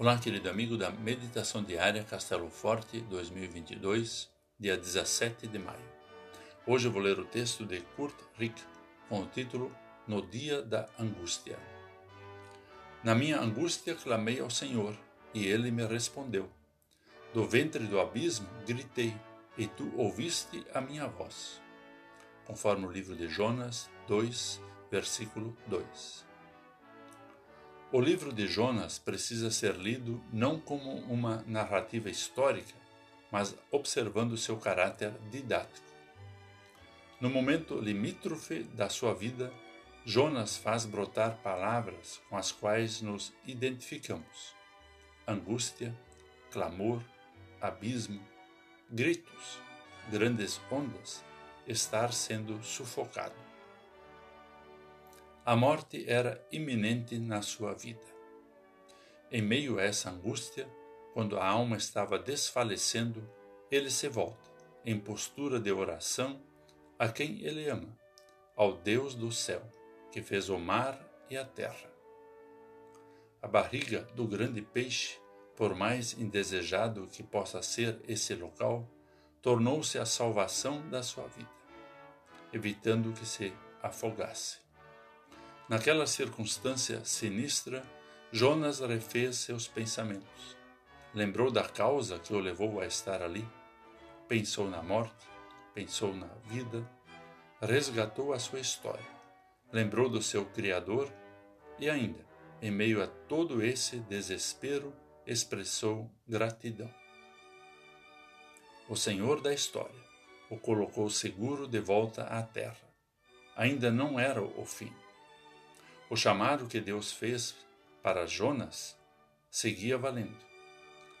Olá, querido amigo da Meditação Diária Castelo Forte 2022, dia 17 de maio. Hoje eu vou ler o texto de Kurt Rick com o título No Dia da Angústia. Na minha angústia clamei ao Senhor e ele me respondeu. Do ventre do abismo gritei e tu ouviste a minha voz. Conforme o livro de Jonas 2, versículo 2. O livro de Jonas precisa ser lido não como uma narrativa histórica, mas observando seu caráter didático. No momento limítrofe da sua vida, Jonas faz brotar palavras com as quais nos identificamos: angústia, clamor, abismo, gritos, grandes ondas, estar sendo sufocado. A morte era iminente na sua vida. Em meio a essa angústia, quando a alma estava desfalecendo, ele se volta, em postura de oração, a quem ele ama, ao Deus do céu, que fez o mar e a terra. A barriga do grande peixe, por mais indesejado que possa ser esse local, tornou-se a salvação da sua vida, evitando que se afogasse. Naquela circunstância sinistra, Jonas refez seus pensamentos. Lembrou da causa que o levou a estar ali. Pensou na morte, pensou na vida, resgatou a sua história. Lembrou do seu Criador e ainda, em meio a todo esse desespero, expressou gratidão. O Senhor da história o colocou seguro de volta à terra. Ainda não era o fim o chamado que Deus fez para Jonas seguia valendo.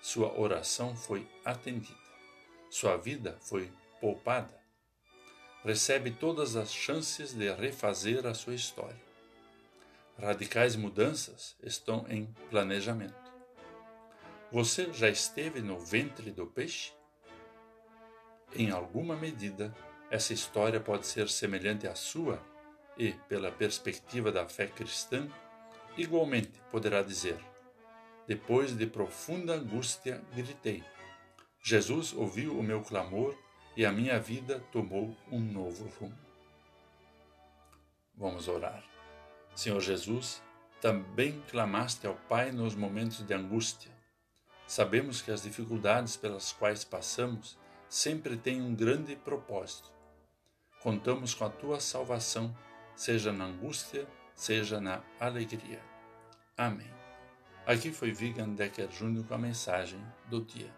Sua oração foi atendida. Sua vida foi poupada. Recebe todas as chances de refazer a sua história. Radicais mudanças estão em planejamento. Você já esteve no ventre do peixe? Em alguma medida, essa história pode ser semelhante à sua e, pela perspectiva da fé cristã, igualmente poderá dizer: Depois de profunda angústia, gritei. Jesus ouviu o meu clamor e a minha vida tomou um novo rumo. Vamos orar. Senhor Jesus, também clamaste ao Pai nos momentos de angústia. Sabemos que as dificuldades pelas quais passamos sempre têm um grande propósito. Contamos com a tua salvação seja na angústia, seja na alegria. Amém. Aqui foi Vigan Decker Júnior com a mensagem do dia.